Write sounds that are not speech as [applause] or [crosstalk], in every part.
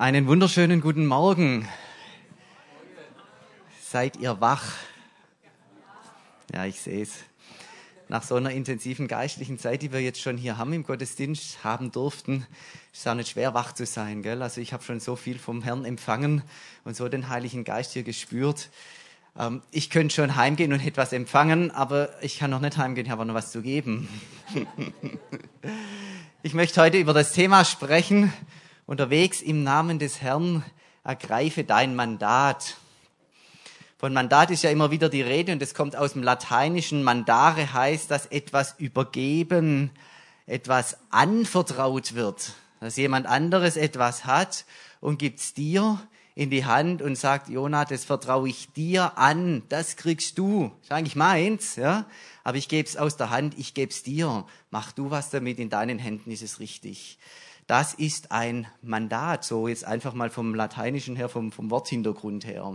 Einen wunderschönen guten Morgen. Seid ihr wach? Ja, ich sehe es. Nach so einer intensiven geistlichen Zeit, die wir jetzt schon hier haben im Gottesdienst, haben durften, ist es auch nicht schwer, wach zu sein. Gell? Also ich habe schon so viel vom Herrn empfangen und so den Heiligen Geist hier gespürt. Ähm, ich könnte schon heimgehen und etwas empfangen, aber ich kann noch nicht heimgehen, ich habe noch was zu geben. [laughs] ich möchte heute über das Thema sprechen, unterwegs im Namen des Herrn, ergreife dein Mandat. Von Mandat ist ja immer wieder die Rede und es kommt aus dem Lateinischen. Mandare heißt, dass etwas übergeben, etwas anvertraut wird. Dass jemand anderes etwas hat und gibt's dir in die Hand und sagt, Jonah, das vertraue ich dir an, das kriegst du. Ist eigentlich meins, ja. Aber ich gebe es aus der Hand, ich gebe es dir. Mach du was damit, in deinen Händen ist es richtig. Das ist ein Mandat, so jetzt einfach mal vom Lateinischen her, vom, vom Worthintergrund her.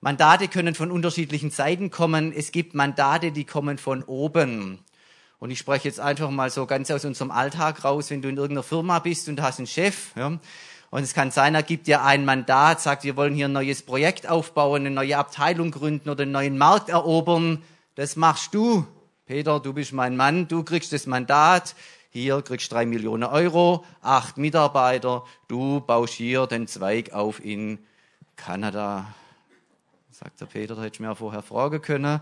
Mandate können von unterschiedlichen Seiten kommen. Es gibt Mandate, die kommen von oben. Und ich spreche jetzt einfach mal so ganz aus unserem Alltag raus, wenn du in irgendeiner Firma bist und hast einen Chef. Ja, und es kann sein, er gibt dir ein Mandat, sagt, wir wollen hier ein neues Projekt aufbauen, eine neue Abteilung gründen oder einen neuen Markt erobern. Das machst du. Peter, du bist mein Mann, du kriegst das Mandat hier kriegst drei Millionen Euro, acht Mitarbeiter, du baust hier den Zweig auf in Kanada. Sagt der Peter, da hätte ich mir vorher fragen können.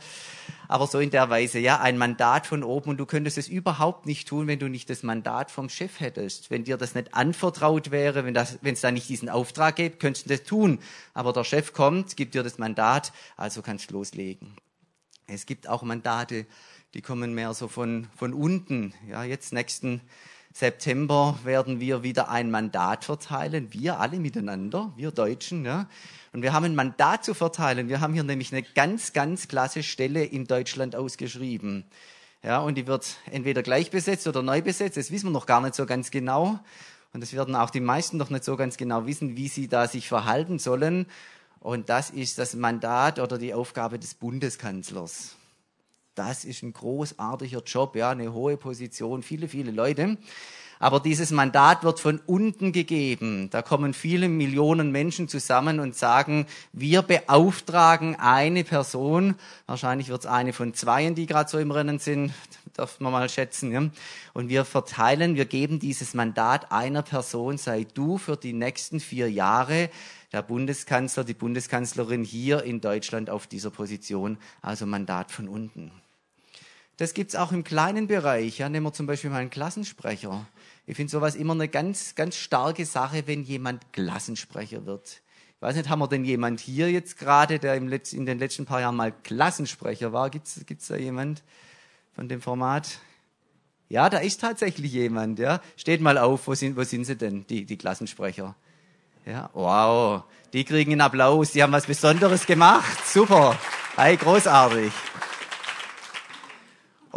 Aber so in der Weise, ja, ein Mandat von oben und du könntest es überhaupt nicht tun, wenn du nicht das Mandat vom Chef hättest. Wenn dir das nicht anvertraut wäre, wenn, das, wenn es da nicht diesen Auftrag gibt, könntest du das tun. Aber der Chef kommt, gibt dir das Mandat, also kannst du loslegen. Es gibt auch Mandate, die kommen mehr so von, von unten. Ja, jetzt nächsten September werden wir wieder ein Mandat verteilen, wir alle miteinander, wir Deutschen. Ja. Und wir haben ein Mandat zu verteilen. Wir haben hier nämlich eine ganz, ganz klasse Stelle in Deutschland ausgeschrieben. Ja, und die wird entweder gleich besetzt oder neu besetzt. Das wissen wir noch gar nicht so ganz genau. Und das werden auch die meisten noch nicht so ganz genau wissen, wie sie da sich verhalten sollen. Und das ist das Mandat oder die Aufgabe des Bundeskanzlers. Das ist ein großartiger Job, ja, eine hohe Position, viele, viele Leute. Aber dieses Mandat wird von unten gegeben. Da kommen viele Millionen Menschen zusammen und sagen, wir beauftragen eine Person, wahrscheinlich wird es eine von zweien, die gerade so im Rennen sind, darf man mal schätzen. Ja? Und wir verteilen, wir geben dieses Mandat einer Person, sei du für die nächsten vier Jahre der Bundeskanzler, die Bundeskanzlerin hier in Deutschland auf dieser Position, also Mandat von unten. Das gibt's auch im kleinen Bereich. Ja, nehmen wir zum Beispiel mal einen Klassensprecher. Ich finde sowas immer eine ganz, ganz starke Sache, wenn jemand Klassensprecher wird. Ich weiß nicht, haben wir denn jemand hier jetzt gerade, der im Letz-, in den letzten paar Jahren mal Klassensprecher war? Gibt's, gibt's da jemand von dem Format? Ja, da ist tatsächlich jemand, ja. Steht mal auf, wo sind, wo sind sie denn, die, die Klassensprecher? Ja, wow. Die kriegen einen Applaus, die haben was Besonderes gemacht. Super. Hey, großartig.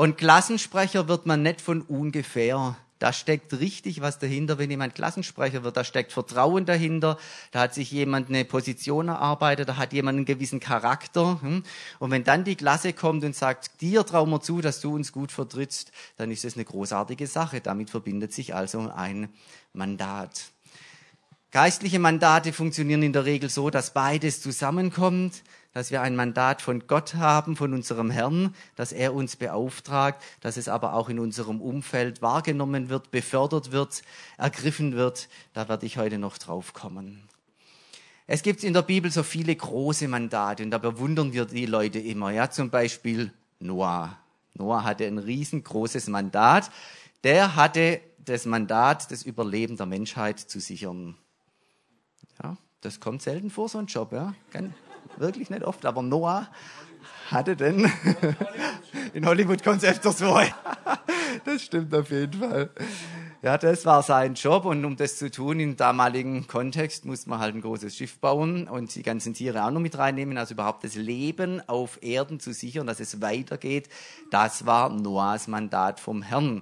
Und Klassensprecher wird man nicht von ungefähr. Da steckt richtig was dahinter, wenn jemand Klassensprecher wird. Da steckt Vertrauen dahinter. Da hat sich jemand eine Position erarbeitet. Da hat jemand einen gewissen Charakter. Hm? Und wenn dann die Klasse kommt und sagt, dir trauen wir zu, dass du uns gut vertrittst, dann ist es eine großartige Sache. Damit verbindet sich also ein Mandat. Geistliche Mandate funktionieren in der Regel so, dass beides zusammenkommt dass wir ein Mandat von Gott haben, von unserem Herrn, dass er uns beauftragt, dass es aber auch in unserem Umfeld wahrgenommen wird, befördert wird, ergriffen wird. Da werde ich heute noch drauf kommen. Es gibt in der Bibel so viele große Mandate und da bewundern wir die Leute immer. Ja, zum Beispiel Noah. Noah hatte ein riesengroßes Mandat. Der hatte das Mandat, das Überleben der Menschheit zu sichern. Ja, das kommt selten vor, so ein Job. Ja wirklich nicht oft, aber Noah hatte denn [laughs] in Hollywood kommt es öfters vor. das stimmt auf jeden Fall. Ja, das war sein Job und um das zu tun im damaligen Kontext musste man halt ein großes Schiff bauen und die ganzen Tiere auch noch mit reinnehmen, also überhaupt das Leben auf Erden zu sichern, dass es weitergeht. Das war Noahs Mandat vom Herrn.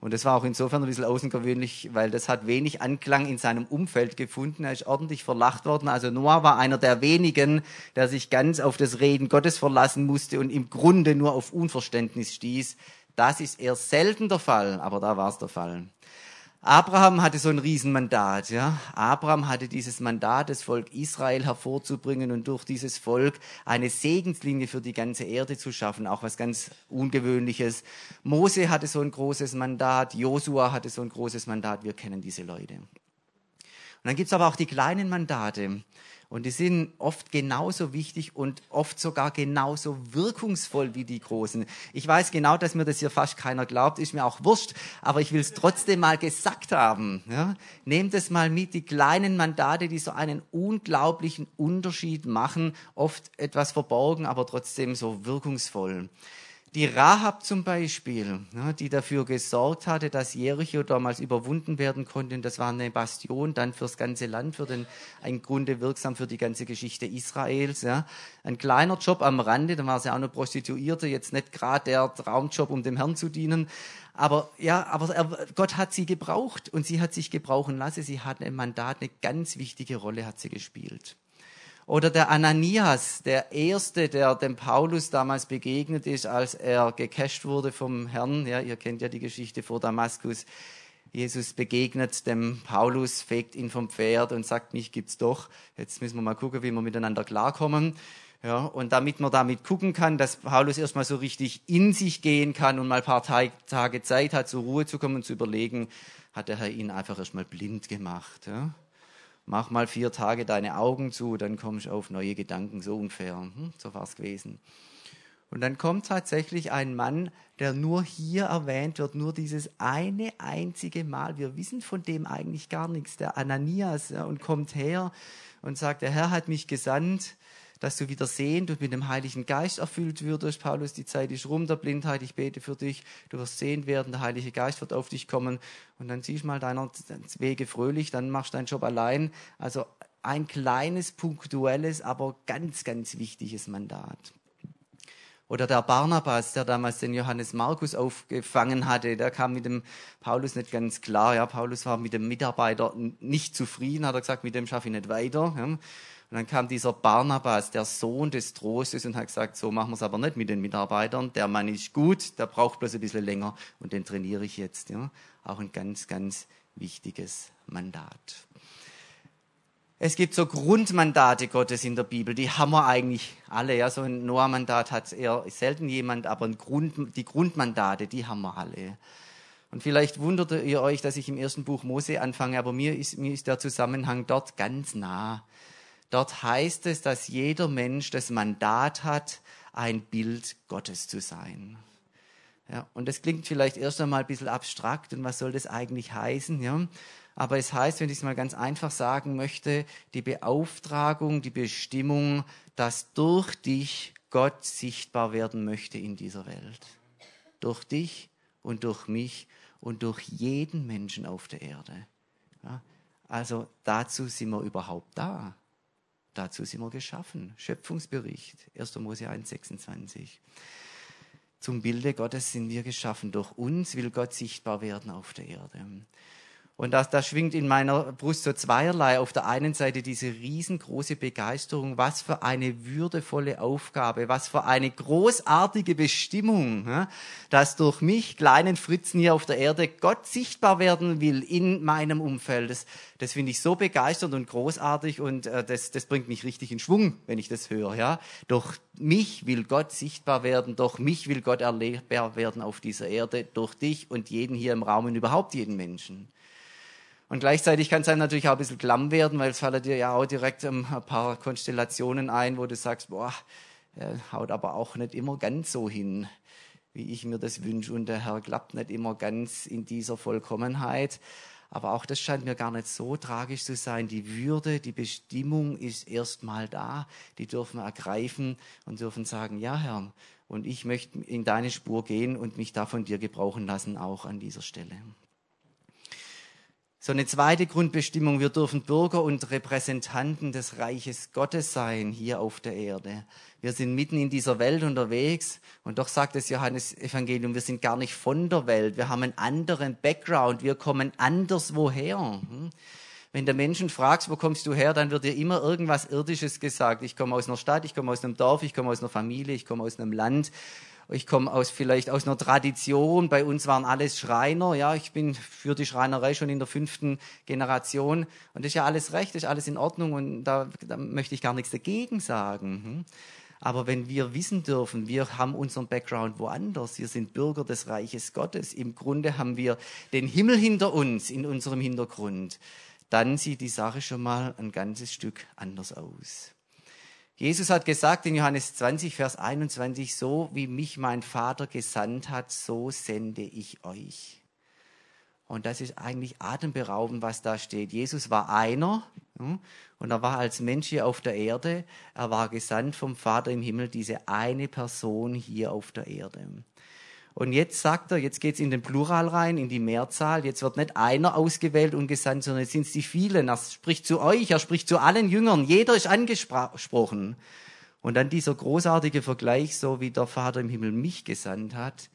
Und das war auch insofern ein bisschen außergewöhnlich, weil das hat wenig Anklang in seinem Umfeld gefunden. Er ist ordentlich verlacht worden. Also Noah war einer der wenigen, der sich ganz auf das Reden Gottes verlassen musste und im Grunde nur auf Unverständnis stieß. Das ist eher selten der Fall, aber da war es der Fall. Abraham hatte so ein Riesenmandat, ja. Abraham hatte dieses Mandat, das Volk Israel hervorzubringen und durch dieses Volk eine Segenslinie für die ganze Erde zu schaffen, auch was ganz Ungewöhnliches. Mose hatte so ein großes Mandat, Josua hatte so ein großes Mandat, wir kennen diese Leute. Und dann gibt's aber auch die kleinen Mandate. Und die sind oft genauso wichtig und oft sogar genauso wirkungsvoll wie die großen. Ich weiß genau, dass mir das hier fast keiner glaubt, ist mir auch wurscht, aber ich will es trotzdem mal gesagt haben. Ja? Nehmt es mal mit, die kleinen Mandate, die so einen unglaublichen Unterschied machen, oft etwas verborgen, aber trotzdem so wirkungsvoll. Die Rahab zum Beispiel, die dafür gesorgt hatte, dass Jericho damals überwunden werden konnte, und das war eine Bastion dann fürs ganze Land, für den, im Grunde wirksam für die ganze Geschichte Israels. Ja. Ein kleiner Job am Rande, dann war sie auch eine Prostituierte, jetzt nicht gerade der Traumjob, um dem Herrn zu dienen. Aber ja, aber Gott hat sie gebraucht und sie hat sich gebrauchen lassen. Sie hat im Mandat eine ganz wichtige Rolle hat sie gespielt. Oder der Ananias, der Erste, der dem Paulus damals begegnet ist, als er gecasht wurde vom Herrn. Ja, ihr kennt ja die Geschichte vor Damaskus. Jesus begegnet dem Paulus, fegt ihn vom Pferd und sagt, mich gibt's doch. Jetzt müssen wir mal gucken, wie wir miteinander klarkommen. Ja, und damit man damit gucken kann, dass Paulus erstmal so richtig in sich gehen kann und mal ein paar Tage Zeit hat, zur Ruhe zu kommen und zu überlegen, hat der Herr ihn einfach erstmal blind gemacht. Ja mach mal vier Tage deine Augen zu, dann kommst du auf neue Gedanken, so ungefähr. Hm, so war es gewesen. Und dann kommt tatsächlich ein Mann, der nur hier erwähnt wird, nur dieses eine einzige Mal. Wir wissen von dem eigentlich gar nichts, der Ananias, ja, und kommt her und sagt, der Herr hat mich gesandt, dass du wieder sehend und mit dem Heiligen Geist erfüllt würdest. Paulus, die Zeit ist rum der Blindheit, ich bete für dich, du wirst sehend werden, der Heilige Geist wird auf dich kommen und dann siehst du mal deiner Wege fröhlich, dann machst du deinen Job allein. Also ein kleines, punktuelles, aber ganz, ganz wichtiges Mandat. Oder der Barnabas, der damals den Johannes Markus aufgefangen hatte, der kam mit dem Paulus nicht ganz klar. Ja, Paulus war mit dem Mitarbeiter nicht zufrieden, hat er gesagt, mit dem schaffe ich nicht weiter. Ja. Und dann kam dieser Barnabas, der Sohn des Trostes, und hat gesagt, so machen wir es aber nicht mit den Mitarbeitern. Der Mann ist gut, der braucht bloß ein bisschen länger und den trainiere ich jetzt. Ja? Auch ein ganz, ganz wichtiges Mandat. Es gibt so Grundmandate Gottes in der Bibel, die haben wir eigentlich alle. Ja, so ein Noah-Mandat hat eher selten jemand, aber Grund, die Grundmandate, die haben wir alle. Und vielleicht wundert ihr euch, dass ich im ersten Buch Mose anfange, aber mir ist, mir ist der Zusammenhang dort ganz nah. Dort heißt es, dass jeder Mensch das Mandat hat, ein Bild Gottes zu sein. Ja, und das klingt vielleicht erst einmal ein bisschen abstrakt und was soll das eigentlich heißen? Ja? Aber es heißt, wenn ich es mal ganz einfach sagen möchte, die Beauftragung, die Bestimmung, dass durch dich Gott sichtbar werden möchte in dieser Welt. Durch dich und durch mich und durch jeden Menschen auf der Erde. Ja? Also dazu sind wir überhaupt da. Dazu sind wir geschaffen. Schöpfungsbericht, 1. Mose 1, 26. Zum Bilde Gottes sind wir geschaffen. Durch uns will Gott sichtbar werden auf der Erde. Und da, da schwingt in meiner Brust so zweierlei. Auf der einen Seite diese riesengroße Begeisterung, was für eine würdevolle Aufgabe, was für eine großartige Bestimmung, dass durch mich, kleinen Fritzen hier auf der Erde, Gott sichtbar werden will in meinem Umfeld. Das, das finde ich so begeisternd und großartig und äh, das, das bringt mich richtig in Schwung, wenn ich das höre. Ja? Durch mich will Gott sichtbar werden, durch mich will Gott erlebbar werden auf dieser Erde, durch dich und jeden hier im Raum und überhaupt jeden Menschen. Und gleichzeitig kann es einem natürlich auch ein bisschen klamm werden, weil es fallen dir ja auch direkt ein paar Konstellationen ein, wo du sagst, boah, er haut aber auch nicht immer ganz so hin, wie ich mir das wünsche. Und der Herr klappt nicht immer ganz in dieser Vollkommenheit. Aber auch das scheint mir gar nicht so tragisch zu sein. Die Würde, die Bestimmung ist erstmal da. Die dürfen wir ergreifen und dürfen sagen, ja Herr, und ich möchte in deine Spur gehen und mich da von dir gebrauchen lassen, auch an dieser Stelle. So eine zweite Grundbestimmung, wir dürfen Bürger und Repräsentanten des Reiches Gottes sein hier auf der Erde. Wir sind mitten in dieser Welt unterwegs und doch sagt das Johannes Evangelium, wir sind gar nicht von der Welt, wir haben einen anderen Background, wir kommen anders woher. Hm? Wenn du Menschen fragst, wo kommst du her, dann wird dir immer irgendwas Irdisches gesagt. Ich komme aus einer Stadt, ich komme aus einem Dorf, ich komme aus einer Familie, ich komme aus einem Land. Ich komme aus vielleicht aus einer Tradition. Bei uns waren alles Schreiner. Ja, ich bin für die Schreinerei schon in der fünften Generation. Und das ist ja alles recht, das ist alles in Ordnung und da, da möchte ich gar nichts dagegen sagen. Hm? Aber wenn wir wissen dürfen, wir haben unseren Background woanders, wir sind Bürger des Reiches Gottes, im Grunde haben wir den Himmel hinter uns in unserem Hintergrund, dann sieht die Sache schon mal ein ganzes Stück anders aus. Jesus hat gesagt in Johannes 20, Vers 21, so wie mich mein Vater gesandt hat, so sende ich euch. Und das ist eigentlich atemberaubend, was da steht. Jesus war einer und er war als Mensch hier auf der Erde. Er war gesandt vom Vater im Himmel, diese eine Person hier auf der Erde. Und jetzt sagt er, jetzt geht's in den Plural rein, in die Mehrzahl. Jetzt wird nicht einer ausgewählt und gesandt, sondern jetzt sind es die vielen. Er spricht zu euch, er spricht zu allen Jüngern. Jeder ist angesprochen. Und dann dieser großartige Vergleich, so wie der Vater im Himmel mich gesandt hat.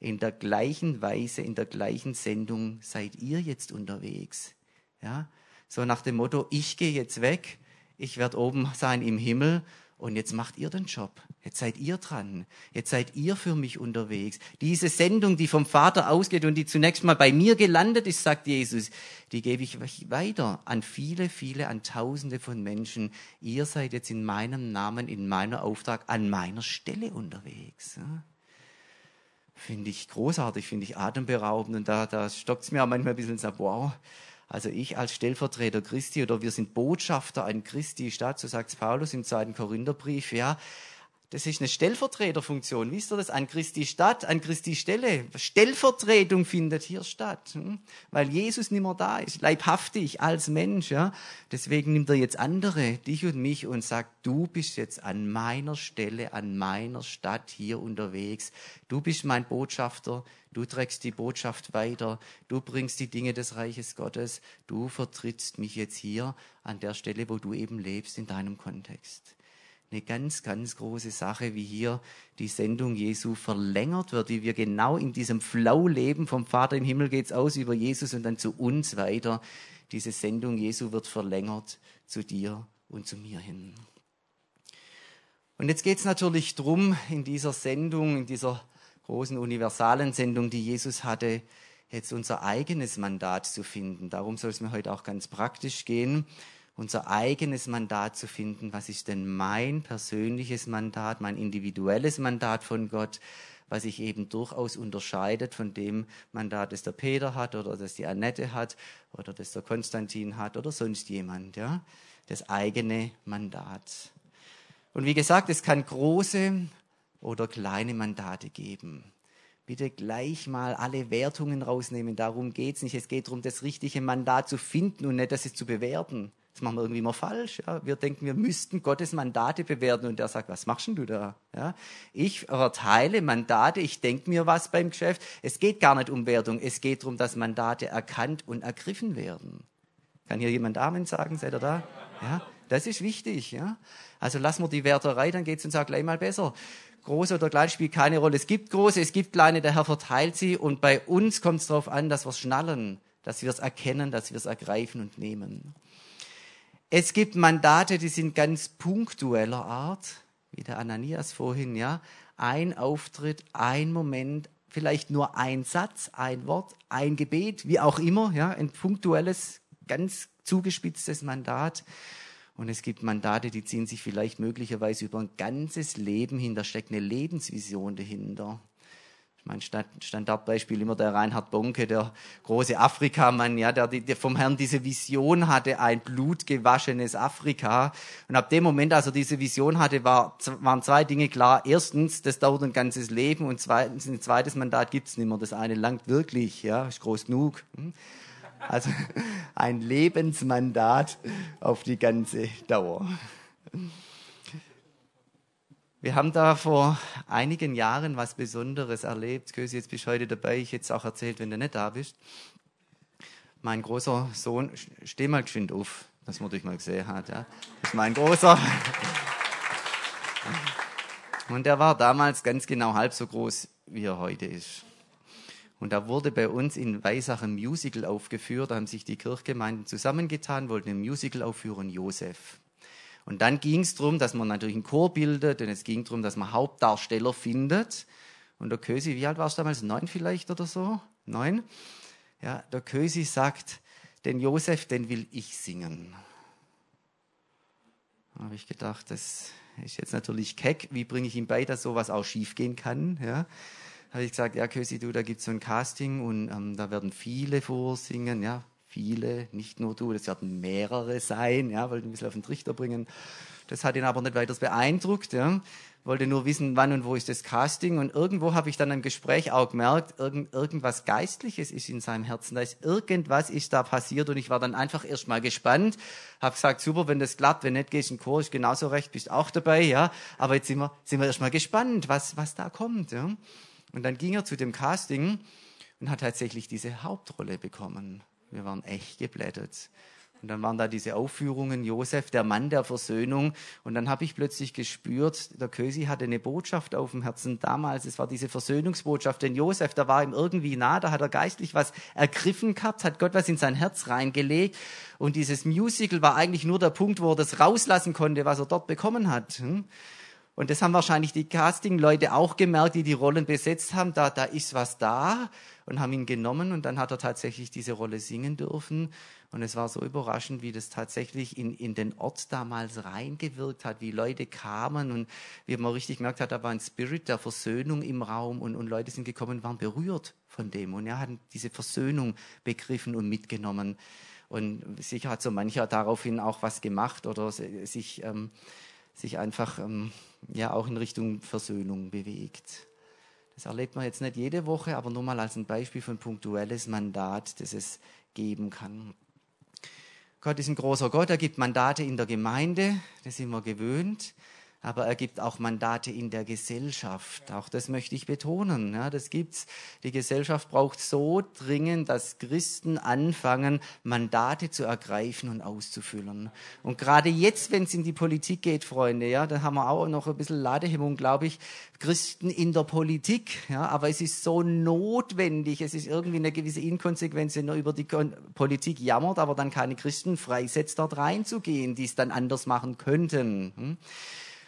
In der gleichen Weise, in der gleichen Sendung seid ihr jetzt unterwegs. Ja? So nach dem Motto, ich gehe jetzt weg, ich werde oben sein im Himmel und jetzt macht ihr den Job. Jetzt seid ihr dran. Jetzt seid ihr für mich unterwegs. Diese Sendung, die vom Vater ausgeht und die zunächst mal bei mir gelandet ist, sagt Jesus, die gebe ich weiter an viele, viele, an Tausende von Menschen. Ihr seid jetzt in meinem Namen, in meiner Auftrag, an meiner Stelle unterwegs. Finde ich großartig, finde ich atemberaubend und da, da stockt es mir auch manchmal ein bisschen so, wow, also ich als Stellvertreter Christi oder wir sind Botschafter an Christi Stadt, so sagt Paulus im zweiten Korintherbrief, ja. Das ist eine Stellvertreterfunktion. Wisst ihr das? An Christi Stadt, an Christi Stelle. Stellvertretung findet hier statt. Hm? Weil Jesus nicht mehr da ist. Leibhaftig als Mensch. Ja? Deswegen nimmt er jetzt andere, dich und mich, und sagt, du bist jetzt an meiner Stelle, an meiner Stadt hier unterwegs. Du bist mein Botschafter. Du trägst die Botschaft weiter. Du bringst die Dinge des Reiches Gottes. Du vertrittst mich jetzt hier an der Stelle, wo du eben lebst in deinem Kontext eine ganz, ganz große Sache, wie hier die Sendung Jesu verlängert wird, wie wir genau in diesem Flow leben. Vom Vater im Himmel geht es aus über Jesus und dann zu uns weiter. Diese Sendung Jesu wird verlängert zu dir und zu mir hin. Und jetzt geht es natürlich drum in dieser Sendung, in dieser großen universalen Sendung, die Jesus hatte, jetzt unser eigenes Mandat zu finden. Darum soll es mir heute auch ganz praktisch gehen unser eigenes Mandat zu finden. Was ist denn mein persönliches Mandat, mein individuelles Mandat von Gott, was sich eben durchaus unterscheidet von dem Mandat, das der Peter hat oder das die Annette hat oder das der Konstantin hat oder sonst jemand, ja? Das eigene Mandat. Und wie gesagt, es kann große oder kleine Mandate geben. Bitte gleich mal alle Wertungen rausnehmen. Darum geht's nicht. Es geht darum, das richtige Mandat zu finden und nicht, das es zu bewerten. Das machen wir irgendwie immer falsch. Ja. Wir denken, wir müssten Gottes Mandate bewerten und der sagt, was machst denn du da? Ja. Ich verteile Mandate, ich denke mir was beim Geschäft. Es geht gar nicht um Wertung, es geht darum, dass Mandate erkannt und ergriffen werden. Kann hier jemand Amen sagen? Seid ihr da? Ja, das ist wichtig. Ja. Also lassen wir die Werterei, dann geht es uns auch gleich mal besser. Große oder klein spielt keine Rolle. Es gibt große, es gibt kleine, der Herr verteilt sie und bei uns kommt es darauf an, dass wir es schnallen, dass wir es erkennen, dass wir es ergreifen und nehmen. Es gibt Mandate, die sind ganz punktueller Art, wie der Ananias vorhin, ja. Ein Auftritt, ein Moment, vielleicht nur ein Satz, ein Wort, ein Gebet, wie auch immer, ja. Ein punktuelles, ganz zugespitztes Mandat. Und es gibt Mandate, die ziehen sich vielleicht möglicherweise über ein ganzes Leben hin. Da steckt eine Lebensvision dahinter mein Standardbeispiel immer der Reinhard Bonke, der große Afrikamann, ja, der, der vom Herrn diese Vision hatte, ein blutgewaschenes Afrika. Und ab dem Moment, als er diese Vision hatte, war, waren zwei Dinge klar. Erstens, das dauert ein ganzes Leben und zweitens, ein zweites Mandat gibt's nicht mehr. Das eine langt wirklich, ja, ist groß genug. Hm? Also [laughs] ein Lebensmandat auf die ganze Dauer. Wir haben da vor einigen Jahren was Besonderes erlebt. Kösi, jetzt bist du heute dabei. Ich hätte es auch erzählt, wenn du nicht da bist. Mein großer Sohn, steh mal geschwind auf, dass man dich mal gesehen hat. Ja. Das ist mein großer. Und er war damals ganz genau halb so groß, wie er heute ist. Und da wurde bei uns in Weisach ein Musical aufgeführt. Da haben sich die Kirchgemeinden zusammengetan, wollten ein Musical aufführen, Josef. Und dann ging es darum, dass man natürlich einen Chor bildet und es ging darum, dass man Hauptdarsteller findet. Und der Kösi, wie alt warst du damals? Neun vielleicht oder so? Neun? Ja, der Kösi sagt, den Josef, den will ich singen. Da habe ich gedacht, das ist jetzt natürlich keck. Wie bringe ich ihm bei, dass sowas auch schiefgehen kann? Ja, habe ich gesagt, ja, Kösi, du, da gibt es so ein Casting und ähm, da werden viele vorsingen, ja, viele, nicht nur du, das werden mehrere sein, ja, wollte ein bisschen auf den Trichter bringen. Das hat ihn aber nicht weiter beeindruckt, ja wollte nur wissen, wann und wo ist das Casting. Und irgendwo habe ich dann im Gespräch auch gemerkt, irgend, irgendwas Geistliches ist in seinem Herzen. Da ist irgendwas ist da passiert und ich war dann einfach erstmal gespannt. Habe gesagt, super, wenn das klappt, wenn nicht, gehst in den Chor, ist genauso recht, bist auch dabei, ja. Aber jetzt sind wir, sind wir erstmal gespannt, was, was da kommt, ja. Und dann ging er zu dem Casting und hat tatsächlich diese Hauptrolle bekommen. Wir waren echt geblättert. Und dann waren da diese Aufführungen, Josef, der Mann der Versöhnung. Und dann habe ich plötzlich gespürt, der Kösi hatte eine Botschaft auf dem Herzen damals. Es war diese Versöhnungsbotschaft. Denn Josef, da war ihm irgendwie nah, da hat er geistlich was ergriffen gehabt, hat Gott was in sein Herz reingelegt. Und dieses Musical war eigentlich nur der Punkt, wo er das rauslassen konnte, was er dort bekommen hat. Und das haben wahrscheinlich die Casting-Leute auch gemerkt, die die Rollen besetzt haben. Da, da ist was da und haben ihn genommen und dann hat er tatsächlich diese Rolle singen dürfen. Und es war so überraschend, wie das tatsächlich in, in den Ort damals reingewirkt hat, wie Leute kamen und wie man richtig gemerkt hat, da war ein Spirit der Versöhnung im Raum und, und Leute sind gekommen, waren berührt von dem und er hat diese Versöhnung begriffen und mitgenommen. Und sicher hat so mancher daraufhin auch was gemacht oder sich, ähm, sich einfach ähm, ja auch in Richtung Versöhnung bewegt. Das erlebt man jetzt nicht jede Woche, aber nur mal als ein Beispiel von punktuelles Mandat, das es geben kann. Gott ist ein großer Gott, er gibt Mandate in der Gemeinde, das sind wir gewöhnt aber er gibt auch Mandate in der Gesellschaft. Auch das möchte ich betonen. Ja, das gibt's. Die Gesellschaft braucht so dringend, dass Christen anfangen, Mandate zu ergreifen und auszufüllen. Und gerade jetzt, wenn es in die Politik geht, Freunde, ja, da haben wir auch noch ein bisschen Ladehemmung, glaube ich. Christen in der Politik, ja, aber es ist so notwendig. Es ist irgendwie eine gewisse Inkonsequenz, wenn er über die Politik jammert, aber dann keine Christen freisetzt, dort reinzugehen, die es dann anders machen könnten. Hm?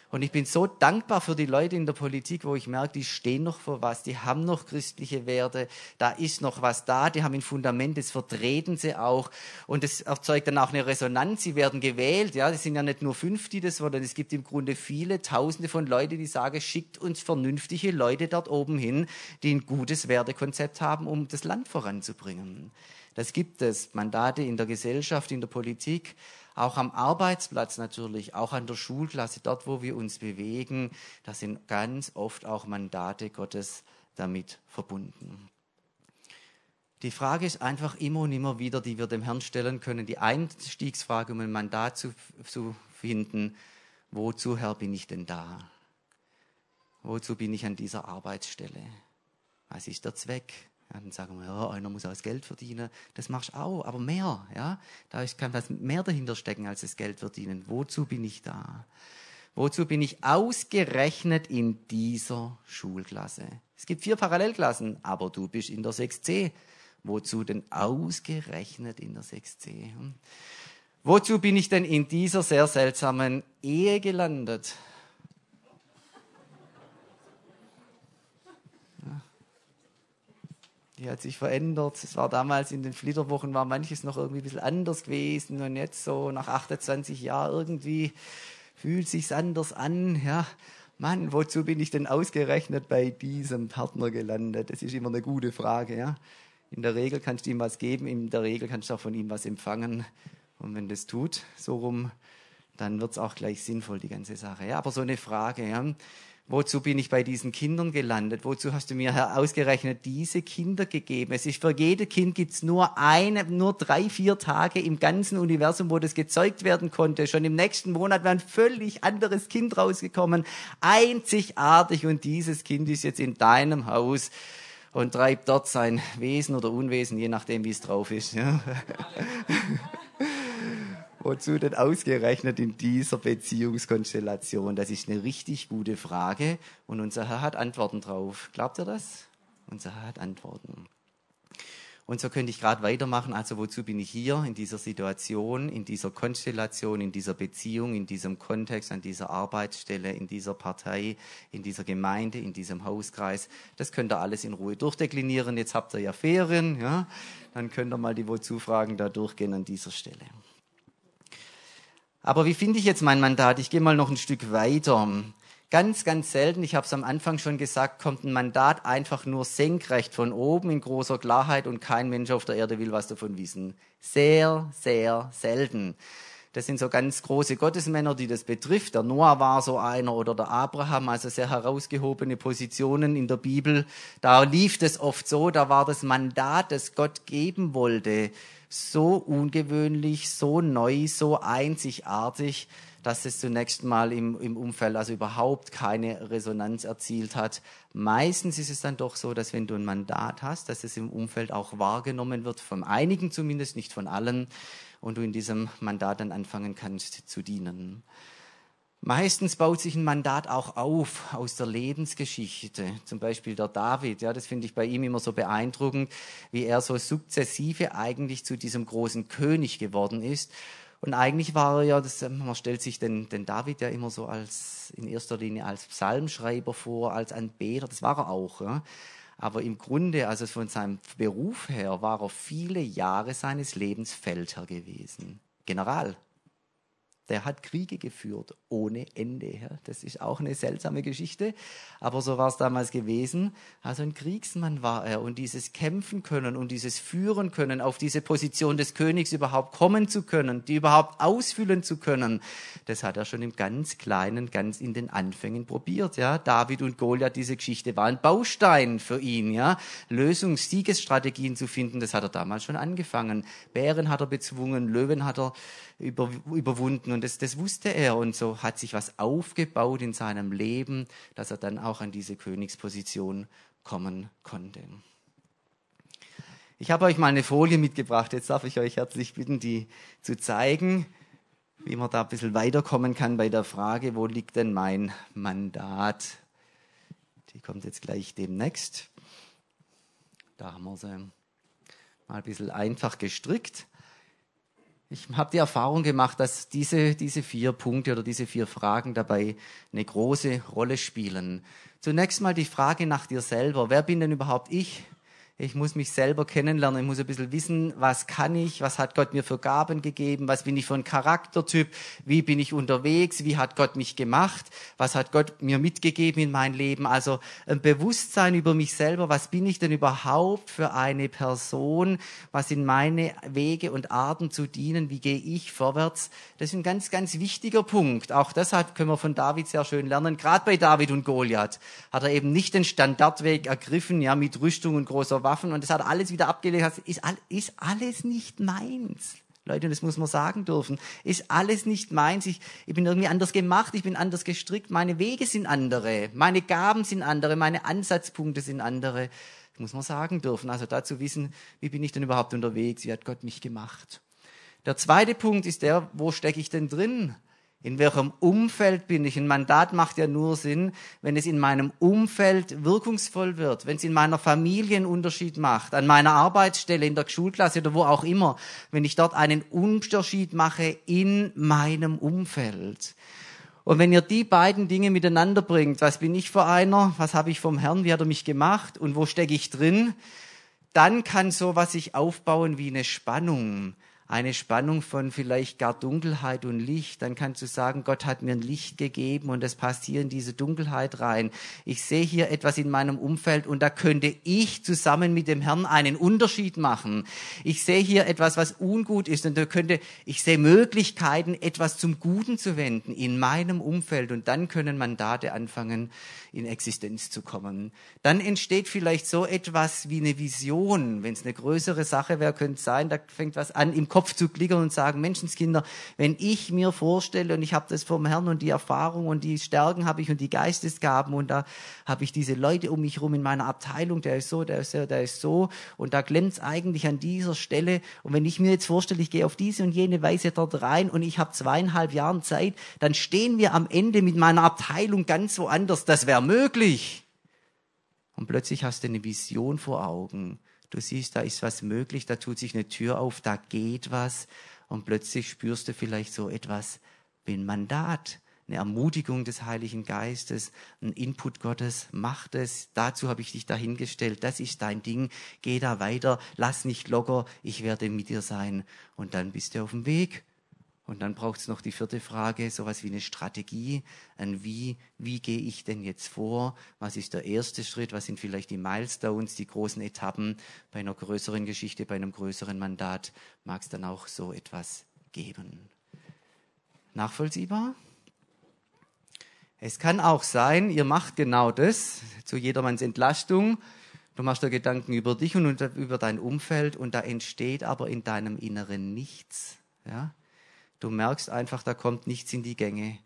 Und ich bin so dankbar für die Leute in der Politik, wo ich merke, die stehen noch für was, die haben noch christliche Werte, da ist noch was da, die haben ein Fundament, das vertreten sie auch. Und das erzeugt dann auch eine Resonanz, sie werden gewählt, ja, das sind ja nicht nur fünf, die das wollen, es gibt im Grunde viele, tausende von Leuten, die sagen, schickt uns vernünftige Leute dort oben hin, die ein gutes Wertekonzept haben, um das Land voranzubringen. Das gibt es, Mandate in der Gesellschaft, in der Politik, auch am Arbeitsplatz natürlich, auch an der Schulklasse, dort wo wir uns bewegen, da sind ganz oft auch Mandate Gottes damit verbunden. Die Frage ist einfach immer und immer wieder, die wir dem Herrn stellen können, die Einstiegsfrage, um ein Mandat zu, zu finden, wozu, Herr, bin ich denn da? Wozu bin ich an dieser Arbeitsstelle? Was ist der Zweck? Ja, dann sagen wir, ja, einer muss auch das Geld verdienen. Das machst du auch, aber mehr. Ja? Da kann was mehr dahinter stecken als das Geld verdienen. Wozu bin ich da? Wozu bin ich ausgerechnet in dieser Schulklasse? Es gibt vier Parallelklassen, aber du bist in der 6c. Wozu denn ausgerechnet in der 6c? Hm? Wozu bin ich denn in dieser sehr seltsamen Ehe gelandet? Die hat sich verändert. Es war damals in den Flitterwochen, war manches noch irgendwie ein bisschen anders gewesen und jetzt so nach 28 Jahren irgendwie fühlt sich's anders an, ja. Mann, wozu bin ich denn ausgerechnet bei diesem Partner gelandet? Das ist immer eine gute Frage, ja. In der Regel kannst du ihm was geben, in der Regel kannst du auch von ihm was empfangen. Und wenn das tut, so rum, dann wird's auch gleich sinnvoll, die ganze Sache. Ja, aber so eine Frage, ja. Wozu bin ich bei diesen Kindern gelandet? Wozu hast du mir Herr, ausgerechnet diese Kinder gegeben? Es ist für jedes Kind gibt's nur eine, nur drei, vier Tage im ganzen Universum, wo das gezeugt werden konnte. Schon im nächsten Monat wäre ein völlig anderes Kind rausgekommen. Einzigartig. Und dieses Kind ist jetzt in deinem Haus und treibt dort sein Wesen oder Unwesen, je nachdem, wie es drauf ist. Ja. [laughs] Wozu denn ausgerechnet in dieser Beziehungskonstellation? Das ist eine richtig gute Frage und unser Herr hat Antworten drauf. Glaubt ihr das? Unser Herr hat Antworten. Und so könnte ich gerade weitermachen. Also wozu bin ich hier in dieser Situation, in dieser Konstellation, in dieser Beziehung, in diesem Kontext, an dieser Arbeitsstelle, in dieser Partei, in dieser Gemeinde, in diesem Hauskreis? Das könnt ihr alles in Ruhe durchdeklinieren. Jetzt habt ihr ja Ferien, ja? Dann könnt ihr mal die Wozu-Fragen da durchgehen an dieser Stelle. Aber wie finde ich jetzt mein Mandat? Ich gehe mal noch ein Stück weiter. Ganz, ganz selten, ich habe es am Anfang schon gesagt, kommt ein Mandat einfach nur senkrecht von oben in großer Klarheit und kein Mensch auf der Erde will was davon wissen. Sehr, sehr selten. Das sind so ganz große Gottesmänner, die das betrifft. Der Noah war so einer oder der Abraham, also sehr herausgehobene Positionen in der Bibel. Da lief es oft so, da war das Mandat, das Gott geben wollte, so ungewöhnlich, so neu, so einzigartig, dass es zunächst mal im, im Umfeld also überhaupt keine Resonanz erzielt hat. Meistens ist es dann doch so, dass wenn du ein Mandat hast, dass es im Umfeld auch wahrgenommen wird, von einigen zumindest, nicht von allen, und du in diesem Mandat dann anfangen kannst zu dienen. Meistens baut sich ein Mandat auch auf aus der Lebensgeschichte. Zum Beispiel der David, ja, das finde ich bei ihm immer so beeindruckend, wie er so sukzessive eigentlich zu diesem großen König geworden ist und eigentlich war er ja, das, man stellt sich den, den David ja immer so als, in erster Linie als Psalmschreiber vor, als Anbeter, das war er auch. Ja. Aber im Grunde, also von seinem Beruf her, war er viele Jahre seines Lebens Feldherr gewesen. General der hat Kriege geführt ohne Ende. Das ist auch eine seltsame Geschichte, aber so war es damals gewesen. Also ein Kriegsmann war er und dieses Kämpfen können und dieses Führen können, auf diese Position des Königs überhaupt kommen zu können, die überhaupt ausfüllen zu können, das hat er schon im ganz Kleinen, ganz in den Anfängen probiert. Ja, David und Goliath, diese Geschichte war ein Baustein für ihn. Ja, Lösungs-, Siegesstrategien zu finden, das hat er damals schon angefangen. Bären hat er bezwungen, Löwen hat er über, überwunden und das, das wusste er und so hat sich was aufgebaut in seinem Leben, dass er dann auch an diese Königsposition kommen konnte. Ich habe euch mal eine Folie mitgebracht, jetzt darf ich euch herzlich bitten, die zu zeigen, wie man da ein bisschen weiterkommen kann bei der Frage, wo liegt denn mein Mandat? Die kommt jetzt gleich demnächst. Da haben wir sie mal ein bisschen einfach gestrickt. Ich habe die Erfahrung gemacht, dass diese, diese vier Punkte oder diese vier Fragen dabei eine große Rolle spielen. Zunächst mal die Frage nach dir selber. Wer bin denn überhaupt ich? Ich muss mich selber kennenlernen. Ich muss ein bisschen wissen, was kann ich? Was hat Gott mir für Gaben gegeben? Was bin ich für ein Charaktertyp? Wie bin ich unterwegs? Wie hat Gott mich gemacht? Was hat Gott mir mitgegeben in mein Leben? Also ein Bewusstsein über mich selber. Was bin ich denn überhaupt für eine Person? Was sind meine Wege und Arten zu dienen? Wie gehe ich vorwärts? Das ist ein ganz, ganz wichtiger Punkt. Auch deshalb können wir von David sehr schön lernen. Gerade bei David und Goliath hat er eben nicht den Standardweg ergriffen, ja, mit Rüstung und großer Waffen und das hat alles wieder abgelegt. Ist, ist alles nicht meins. Leute, das muss man sagen dürfen. Ist alles nicht meins. Ich, ich bin irgendwie anders gemacht, ich bin anders gestrickt, meine Wege sind andere, meine Gaben sind andere, meine Ansatzpunkte sind andere. Das muss man sagen dürfen. Also dazu wissen, wie bin ich denn überhaupt unterwegs, wie hat Gott mich gemacht. Der zweite Punkt ist der, wo stecke ich denn drin? In welchem Umfeld bin ich? Ein Mandat macht ja nur Sinn, wenn es in meinem Umfeld wirkungsvoll wird, wenn es in meiner Familie einen Unterschied macht, an meiner Arbeitsstelle, in der Schulklasse oder wo auch immer, wenn ich dort einen Unterschied mache in meinem Umfeld. Und wenn ihr die beiden Dinge miteinander bringt, was bin ich für einer, was habe ich vom Herrn, wie hat er mich gemacht? Und wo stecke ich drin, dann kann sowas sich aufbauen wie eine Spannung eine Spannung von vielleicht gar Dunkelheit und Licht, dann kannst du sagen, Gott hat mir ein Licht gegeben und es passt hier in diese Dunkelheit rein. Ich sehe hier etwas in meinem Umfeld und da könnte ich zusammen mit dem Herrn einen Unterschied machen. Ich sehe hier etwas, was ungut ist und da könnte, ich sehe Möglichkeiten, etwas zum Guten zu wenden in meinem Umfeld und dann können Mandate anfangen, in Existenz zu kommen. Dann entsteht vielleicht so etwas wie eine Vision. Wenn es eine größere Sache wäre, könnte es sein, da fängt was an, im Kopf zu klickern und sagen, Menschenskinder, wenn ich mir vorstelle und ich habe das vom Herrn und die Erfahrung und die Stärken habe ich und die Geistesgaben und da habe ich diese Leute um mich herum in meiner Abteilung, der ist so, der ist so, der ist so und da klemmt es eigentlich an dieser Stelle und wenn ich mir jetzt vorstelle, ich gehe auf diese und jene Weise dort rein und ich habe zweieinhalb Jahren Zeit, dann stehen wir am Ende mit meiner Abteilung ganz woanders. Das wäre möglich. Und plötzlich hast du eine Vision vor Augen. Du siehst, da ist was möglich, da tut sich eine Tür auf, da geht was. Und plötzlich spürst du vielleicht so etwas wie ein Mandat, eine Ermutigung des Heiligen Geistes, ein Input Gottes, mach es, dazu habe ich dich dahingestellt, das ist dein Ding, geh da weiter, lass nicht locker, ich werde mit dir sein. Und dann bist du auf dem Weg. Und dann braucht es noch die vierte Frage, sowas wie eine Strategie, ein Wie, wie gehe ich denn jetzt vor? Was ist der erste Schritt? Was sind vielleicht die Milestones, die großen Etappen bei einer größeren Geschichte, bei einem größeren Mandat? Mag es dann auch so etwas geben? Nachvollziehbar? Es kann auch sein, ihr macht genau das, zu jedermanns Entlastung. Du machst dir Gedanken über dich und über dein Umfeld und da entsteht aber in deinem Inneren nichts. Ja? Du merkst einfach, da kommt nichts in die Gänge.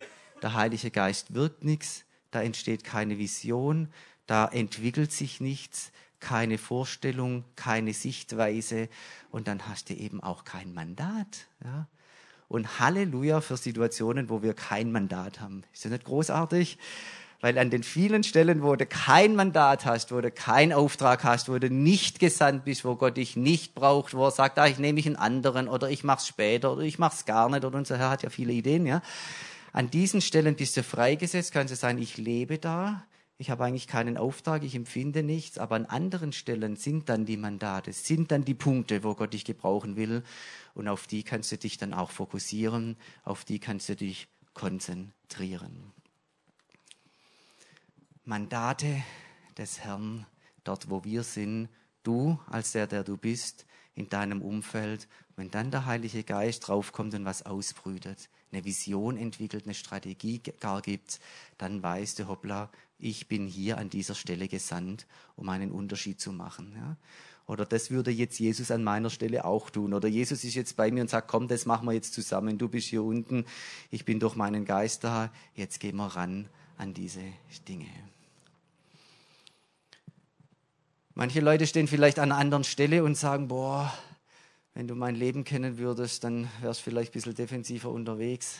Der Heilige Geist wirkt nichts, da entsteht keine Vision, da entwickelt sich nichts, keine Vorstellung, keine Sichtweise und dann hast du eben auch kein Mandat. Ja? Und Halleluja für Situationen, wo wir kein Mandat haben. Ist das nicht großartig? Weil an den vielen Stellen, wo du kein Mandat hast, wo du keinen Auftrag hast, wo du nicht gesandt bist, wo Gott dich nicht braucht, wo er sagt, ah, ich nehme mich einen anderen oder ich mach's später oder ich mach's gar nicht oder unser Herr hat ja viele Ideen, ja. An diesen Stellen bist du freigesetzt, kannst du sagen, ich lebe da, ich habe eigentlich keinen Auftrag, ich empfinde nichts, aber an anderen Stellen sind dann die Mandate, sind dann die Punkte, wo Gott dich gebrauchen will und auf die kannst du dich dann auch fokussieren, auf die kannst du dich konzentrieren. Mandate des Herrn, dort wo wir sind, du als der, der du bist, in deinem Umfeld, wenn dann der Heilige Geist draufkommt und was ausbrütet, eine Vision entwickelt, eine Strategie gar gibt, dann weißt du, hoppla, ich bin hier an dieser Stelle gesandt, um einen Unterschied zu machen. Ja? Oder das würde jetzt Jesus an meiner Stelle auch tun. Oder Jesus ist jetzt bei mir und sagt, komm, das machen wir jetzt zusammen. Du bist hier unten, ich bin durch meinen Geist da. Jetzt gehen wir ran an diese Dinge. Manche Leute stehen vielleicht an einer anderen Stelle und sagen, boah, wenn du mein Leben kennen würdest, dann wärst du vielleicht ein bisschen defensiver unterwegs.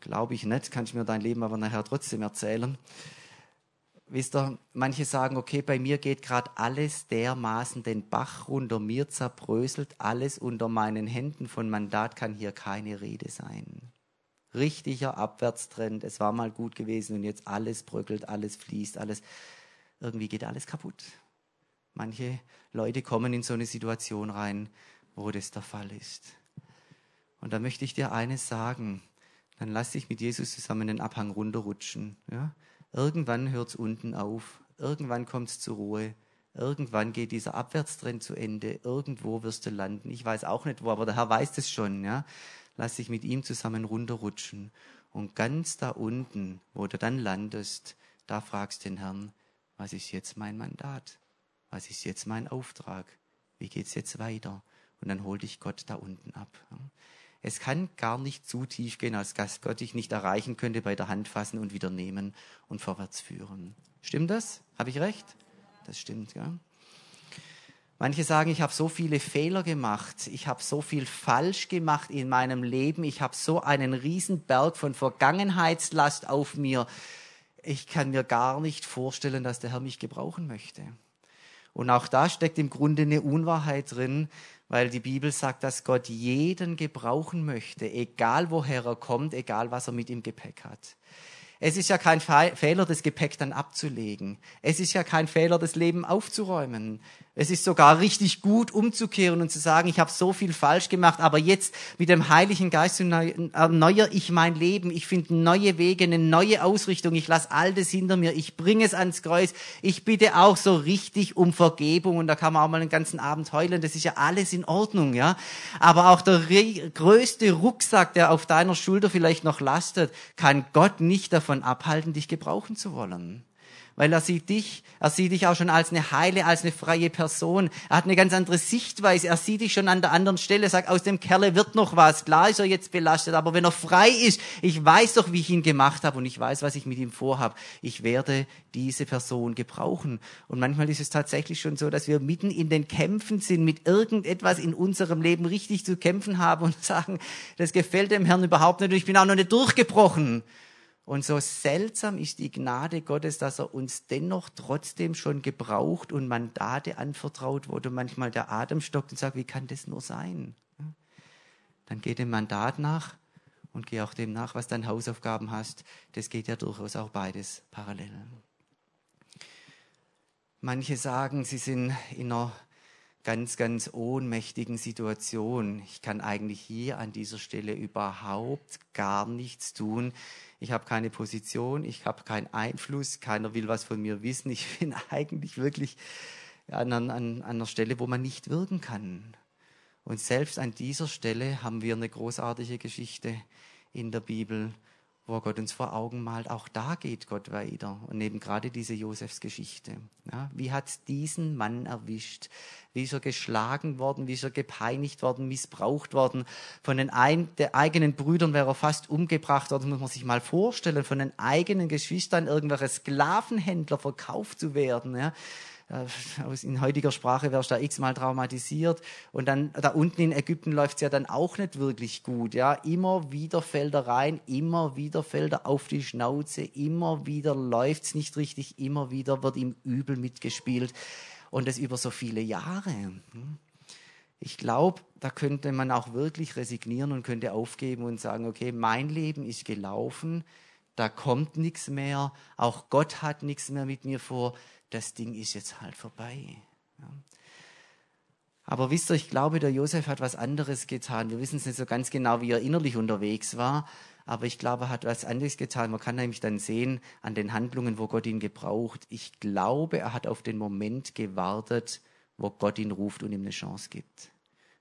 Glaube ich nicht, kannst du mir dein Leben aber nachher trotzdem erzählen. Wisst ihr, manche sagen, okay, bei mir geht gerade alles dermaßen den Bach runter, mir zerbröselt alles unter meinen Händen, von Mandat kann hier keine Rede sein. Richtiger Abwärtstrend, es war mal gut gewesen und jetzt alles bröckelt, alles fließt, alles, irgendwie geht alles kaputt. Manche Leute kommen in so eine Situation rein, wo das der Fall ist. Und da möchte ich dir eines sagen, dann lass dich mit Jesus zusammen den Abhang runterrutschen. Ja? Irgendwann hört es unten auf, irgendwann kommt es zur Ruhe, irgendwann geht dieser Abwärtstrend zu Ende, irgendwo wirst du landen. Ich weiß auch nicht wo, aber der Herr weiß es schon. Ja? Lass dich mit ihm zusammen runterrutschen. Und ganz da unten, wo du dann landest, da fragst den Herrn, was ist jetzt mein Mandat? Was ist jetzt mein Auftrag? Wie geht's jetzt weiter? Und dann hol dich Gott da unten ab. Es kann gar nicht zu tief gehen, als dass Gott dich nicht erreichen könnte, bei der Hand fassen und wieder nehmen und vorwärts führen. Stimmt das? Habe ich recht? Das stimmt, ja. Manche sagen, ich habe so viele Fehler gemacht, ich habe so viel falsch gemacht in meinem Leben, ich habe so einen Riesenberg von Vergangenheitslast auf mir. Ich kann mir gar nicht vorstellen, dass der Herr mich gebrauchen möchte. Und auch da steckt im Grunde eine Unwahrheit drin, weil die Bibel sagt, dass Gott jeden gebrauchen möchte, egal woher er kommt, egal was er mit im Gepäck hat. Es ist ja kein Fehler, das Gepäck dann abzulegen. Es ist ja kein Fehler, das Leben aufzuräumen. Es ist sogar richtig gut, umzukehren und zu sagen, ich habe so viel falsch gemacht, aber jetzt mit dem Heiligen Geist erneuere ich mein Leben. Ich finde neue Wege, eine neue Ausrichtung. Ich lasse all das hinter mir. Ich bringe es ans Kreuz. Ich bitte auch so richtig um Vergebung. Und da kann man auch mal einen ganzen Abend heulen. Das ist ja alles in Ordnung, ja. Aber auch der größte Rucksack, der auf deiner Schulter vielleicht noch lastet, kann Gott nicht davon abhalten, dich gebrauchen zu wollen weil er sieht dich, er sieht dich auch schon als eine heile, als eine freie Person. Er hat eine ganz andere Sichtweise. Er sieht dich schon an der anderen Stelle, sagt, aus dem Kerle wird noch was. Klar ist er jetzt belastet, aber wenn er frei ist, ich weiß doch, wie ich ihn gemacht habe und ich weiß, was ich mit ihm vorhabe. Ich werde diese Person gebrauchen. Und manchmal ist es tatsächlich schon so, dass wir mitten in den Kämpfen sind, mit irgendetwas in unserem Leben richtig zu kämpfen haben und [laughs] sagen, das gefällt dem Herrn überhaupt nicht und ich bin auch noch nicht durchgebrochen. Und so seltsam ist die Gnade Gottes, dass er uns dennoch trotzdem schon gebraucht und Mandate anvertraut, wo du manchmal der Atem stockt und sagt, wie kann das nur sein? Dann geh dem Mandat nach und geh auch dem nach, was dein Hausaufgaben hast. Das geht ja durchaus auch beides parallel. Manche sagen, sie sind in einer ganz, ganz ohnmächtigen Situation. Ich kann eigentlich hier an dieser Stelle überhaupt gar nichts tun. Ich habe keine Position, ich habe keinen Einfluss, keiner will was von mir wissen. Ich [laughs] bin eigentlich wirklich an, an, an einer Stelle, wo man nicht wirken kann. Und selbst an dieser Stelle haben wir eine großartige Geschichte in der Bibel, wo Gott uns vor Augen malt, auch da geht Gott weiter. Und eben gerade diese Josefsgeschichte. Ja, wie hat diesen Mann erwischt? Wie ist er geschlagen worden? Wie ist er gepeinigt worden? Missbraucht worden? Von den ein, eigenen Brüdern wäre er fast umgebracht worden, muss man sich mal vorstellen. Von den eigenen Geschwistern irgendwelche Sklavenhändler verkauft zu werden. Ja äh, in heutiger Sprache wärst du da x-mal traumatisiert. Und dann da unten in Ägypten läuft es ja dann auch nicht wirklich gut. Ja, immer wieder fällt er rein, immer wieder fällt er auf die Schnauze, immer wieder läuft es nicht richtig, immer wieder wird ihm übel mitgespielt. Und das über so viele Jahre. Hm. Ich glaube, da könnte man auch wirklich resignieren und könnte aufgeben und sagen, okay, mein Leben ist gelaufen, da kommt nichts mehr, auch Gott hat nichts mehr mit mir vor, das Ding ist jetzt halt vorbei. Ja. Aber wisst ihr, ich glaube, der Josef hat was anderes getan. Wir wissen es nicht so ganz genau, wie er innerlich unterwegs war, aber ich glaube, er hat was anderes getan. Man kann nämlich dann sehen an den Handlungen, wo Gott ihn gebraucht. Ich glaube, er hat auf den Moment gewartet, wo Gott ihn ruft und ihm eine Chance gibt.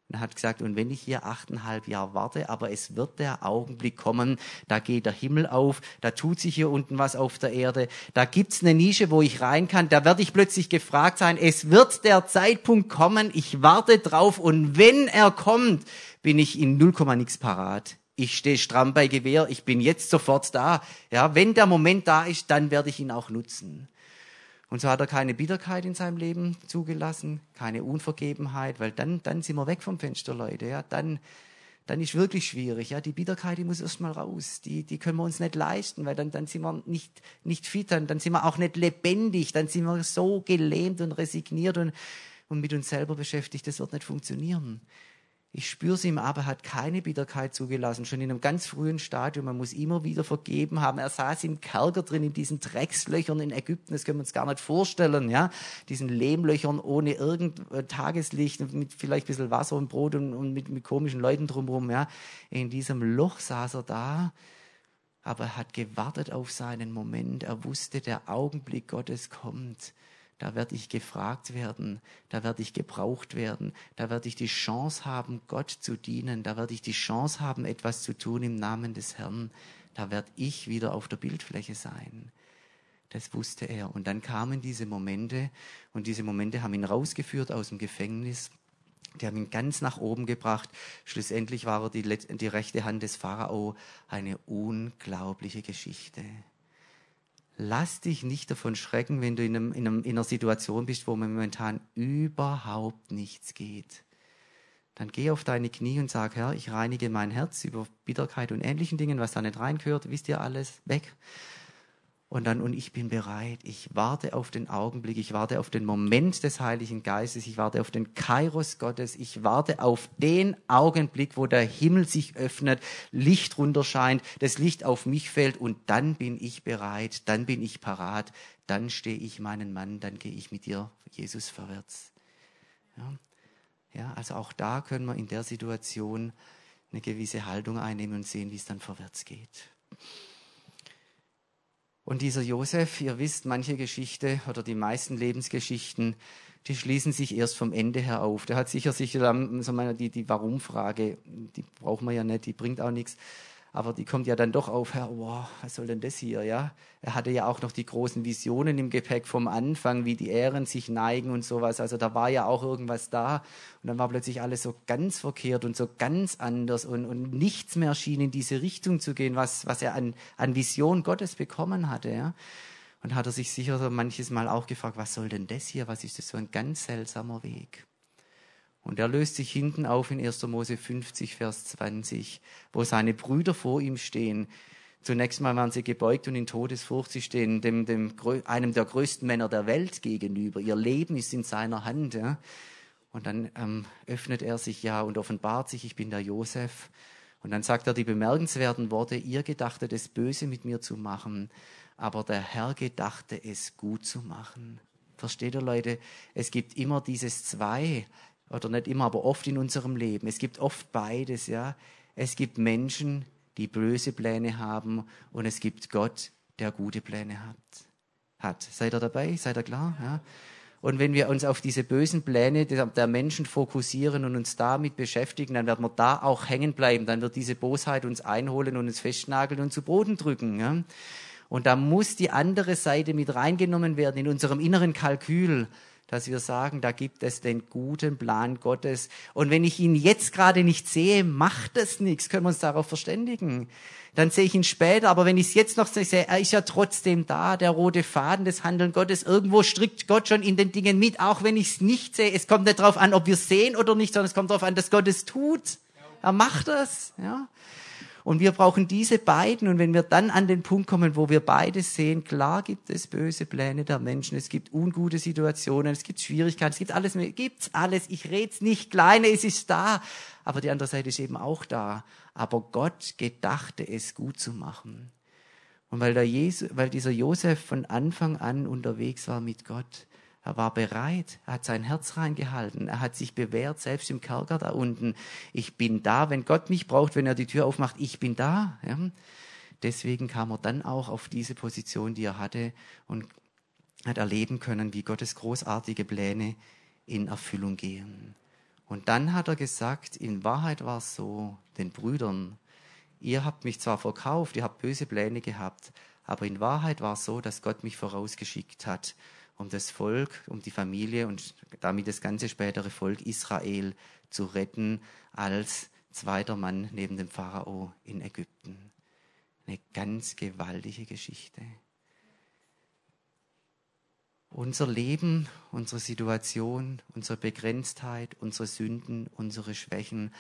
Und er hat gesagt, und wenn ich hier achteinhalb Jahre warte, aber es wird der Augenblick kommen, da geht der Himmel auf, da tut sich hier unten was auf der Erde, da gibt's eine Nische, wo ich rein kann, da werde ich plötzlich gefragt sein, es wird der Zeitpunkt kommen, ich warte drauf und wenn er kommt, bin ich in null Komma nix parat. Ich stehe stramm bei Gewehr, ich bin jetzt sofort da. Ja, wenn der Moment da ist, dann werde ich ihn auch nutzen. Und so hat er keine Bitterkeit in seinem Leben zugelassen, keine Unvergebenheit, weil dann, dann sind wir weg vom Fenster, Leute. Ja, dann, dann ist wirklich schwierig. Ja, die Bitterkeit, die muss erstmal raus. Die, die können wir uns nicht leisten, weil dann, dann sind wir nicht, nicht fit, dann, dann sind wir auch nicht lebendig, dann sind wir so gelähmt und resigniert und, und mit uns selber beschäftigt. Das wird nicht funktionieren. Ich spüre sie ihm aber, hat keine Bitterkeit zugelassen, schon in einem ganz frühen Stadium. Man muss immer wieder vergeben haben. Er saß im Kerker drin, in diesen Dreckslöchern in Ägypten, das können wir uns gar nicht vorstellen, ja. Diesen Lehmlöchern ohne irgend äh, Tageslicht, mit vielleicht ein bisschen Wasser und Brot und, und mit, mit komischen Leuten drumherum, ja. In diesem Loch saß er da, aber er hat gewartet auf seinen Moment. Er wusste, der Augenblick Gottes kommt da werde ich gefragt werden, da werde ich gebraucht werden, da werde ich die Chance haben, Gott zu dienen, da werde ich die Chance haben, etwas zu tun im Namen des Herrn, da werde ich wieder auf der Bildfläche sein. Das wusste er. Und dann kamen diese Momente und diese Momente haben ihn rausgeführt aus dem Gefängnis. Die haben ihn ganz nach oben gebracht. Schlussendlich war er die, die rechte Hand des Pharao. Eine unglaubliche Geschichte lass dich nicht davon schrecken, wenn du in, einem, in, einem, in einer Situation bist, wo momentan überhaupt nichts geht. Dann geh auf deine Knie und sag, Herr, ich reinige mein Herz über Bitterkeit und ähnlichen Dingen, was da nicht reingehört, wisst ihr alles, weg. Und dann, und ich bin bereit. Ich warte auf den Augenblick. Ich warte auf den Moment des Heiligen Geistes. Ich warte auf den Kairos Gottes. Ich warte auf den Augenblick, wo der Himmel sich öffnet, Licht runterscheint, das Licht auf mich fällt und dann bin ich bereit. Dann bin ich parat. Dann stehe ich meinen Mann. Dann gehe ich mit dir, Jesus, vorwärts. Ja. ja, also auch da können wir in der Situation eine gewisse Haltung einnehmen und sehen, wie es dann vorwärts geht. Und dieser Josef, ihr wisst, manche Geschichte oder die meisten Lebensgeschichten, die schließen sich erst vom Ende her auf. Der hat sicher sich so die, die Warum-Frage, die brauchen wir ja nicht, die bringt auch nichts. Aber die kommt ja dann doch auf, Herr, wow, was soll denn das hier, ja? Er hatte ja auch noch die großen Visionen im Gepäck vom Anfang, wie die Ähren sich neigen und sowas. Also da war ja auch irgendwas da. Und dann war plötzlich alles so ganz verkehrt und so ganz anders und, und nichts mehr schien in diese Richtung zu gehen, was, was er an, an Vision Gottes bekommen hatte, ja? Und hat er sich sicher so manches Mal auch gefragt, was soll denn das hier? Was ist das für ein ganz seltsamer Weg? Und er löst sich hinten auf in 1. Mose 50, Vers 20, wo seine Brüder vor ihm stehen. Zunächst mal waren sie gebeugt und in Todesfurcht. Sie stehen dem, dem, einem der größten Männer der Welt gegenüber. Ihr Leben ist in seiner Hand. Ja. Und dann ähm, öffnet er sich ja und offenbart sich, ich bin der Josef. Und dann sagt er die bemerkenswerten Worte, ihr gedachtet es böse mit mir zu machen, aber der Herr gedachte es gut zu machen. Versteht ihr Leute? Es gibt immer dieses Zwei, oder nicht immer, aber oft in unserem Leben. Es gibt oft beides, ja. Es gibt Menschen, die böse Pläne haben und es gibt Gott, der gute Pläne hat. hat. Seid ihr dabei? Seid ihr klar? Ja? Und wenn wir uns auf diese bösen Pläne der Menschen fokussieren und uns damit beschäftigen, dann werden wir da auch hängen bleiben. Dann wird diese Bosheit uns einholen und uns festnageln und zu Boden drücken. Ja? Und da muss die andere Seite mit reingenommen werden in unserem inneren Kalkül dass wir sagen, da gibt es den guten Plan Gottes. Und wenn ich ihn jetzt gerade nicht sehe, macht es nichts. Können wir uns darauf verständigen? Dann sehe ich ihn später, aber wenn ich es jetzt noch sehe, er ist ja trotzdem da, der rote Faden des Handeln Gottes. Irgendwo strickt Gott schon in den Dingen mit, auch wenn ich es nicht sehe. Es kommt nicht darauf an, ob wir es sehen oder nicht, sondern es kommt darauf an, dass Gott es tut. Er macht es. Ja. Und wir brauchen diese beiden. Und wenn wir dann an den Punkt kommen, wo wir beides sehen, klar gibt es böse Pläne der Menschen, es gibt ungute Situationen, es gibt Schwierigkeiten, es gibt alles, gibt's alles. Ich red's nicht kleine, es ist da. Aber die andere Seite ist eben auch da. Aber Gott gedachte es gut zu machen. Und weil, der Jesus, weil dieser Josef von Anfang an unterwegs war mit Gott, er war bereit, er hat sein Herz reingehalten, er hat sich bewährt, selbst im Kerker da unten. Ich bin da, wenn Gott mich braucht, wenn er die Tür aufmacht, ich bin da. Ja? Deswegen kam er dann auch auf diese Position, die er hatte und hat erleben können, wie Gottes großartige Pläne in Erfüllung gehen. Und dann hat er gesagt, in Wahrheit war es so, den Brüdern, ihr habt mich zwar verkauft, ihr habt böse Pläne gehabt, aber in Wahrheit war es so, dass Gott mich vorausgeschickt hat um das Volk, um die Familie und damit das ganze spätere Volk Israel zu retten als zweiter Mann neben dem Pharao in Ägypten. Eine ganz gewaltige Geschichte. Unser Leben, unsere Situation, unsere Begrenztheit, unsere Sünden, unsere Schwächen,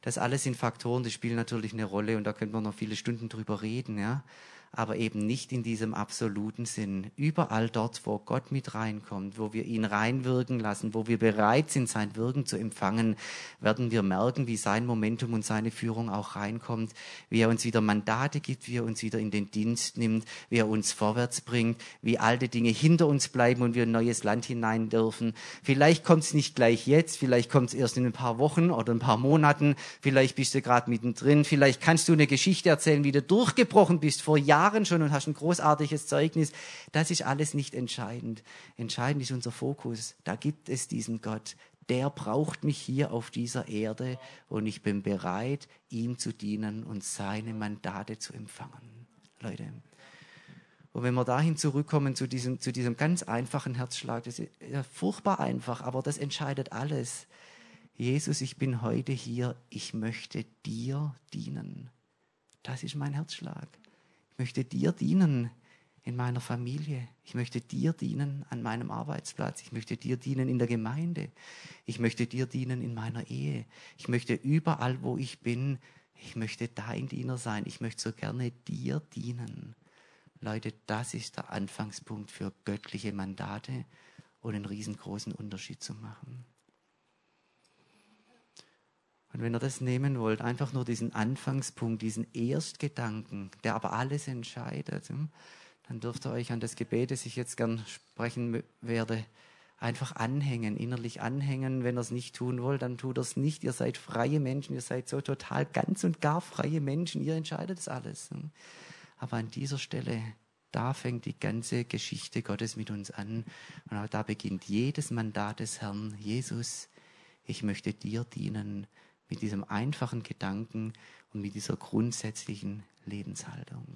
das alles sind Faktoren, die spielen natürlich eine Rolle und da könnte man noch viele Stunden drüber reden, ja aber eben nicht in diesem absoluten Sinn. Überall dort, wo Gott mit reinkommt, wo wir ihn reinwirken lassen, wo wir bereit sind, sein Wirken zu empfangen, werden wir merken, wie sein Momentum und seine Führung auch reinkommt, wie er uns wieder Mandate gibt, wie er uns wieder in den Dienst nimmt, wie er uns vorwärts bringt, wie alte Dinge hinter uns bleiben und wir ein neues Land hinein dürfen. Vielleicht kommt es nicht gleich jetzt, vielleicht kommt es erst in ein paar Wochen oder ein paar Monaten, vielleicht bist du gerade mittendrin, vielleicht kannst du eine Geschichte erzählen, wie du durchgebrochen bist vor Jahren Jahren schon und hast ein großartiges Zeugnis. Das ist alles nicht entscheidend. Entscheidend ist unser Fokus. Da gibt es diesen Gott. Der braucht mich hier auf dieser Erde und ich bin bereit, ihm zu dienen und seine Mandate zu empfangen. Leute. Und wenn wir dahin zurückkommen zu diesem, zu diesem ganz einfachen Herzschlag, das ist ja furchtbar einfach, aber das entscheidet alles. Jesus, ich bin heute hier, ich möchte dir dienen. Das ist mein Herzschlag möchte dir dienen in meiner Familie. Ich möchte dir dienen an meinem Arbeitsplatz. Ich möchte dir dienen in der Gemeinde. Ich möchte dir dienen in meiner Ehe. Ich möchte überall, wo ich bin, ich möchte dein Diener sein. Ich möchte so gerne dir dienen. Leute, das ist der Anfangspunkt für göttliche Mandate und einen riesengroßen Unterschied zu machen. Und wenn ihr das nehmen wollt, einfach nur diesen Anfangspunkt, diesen Erstgedanken, der aber alles entscheidet, hm, dann dürft ihr euch an das Gebet, das ich jetzt gern sprechen werde, einfach anhängen, innerlich anhängen. Wenn ihr es nicht tun wollt, dann tut es nicht. Ihr seid freie Menschen, ihr seid so total ganz und gar freie Menschen, ihr entscheidet es alles. Hm. Aber an dieser Stelle, da fängt die ganze Geschichte Gottes mit uns an. Und da beginnt jedes Mandat des Herrn. Jesus, ich möchte dir dienen mit diesem einfachen Gedanken und mit dieser grundsätzlichen Lebenshaltung.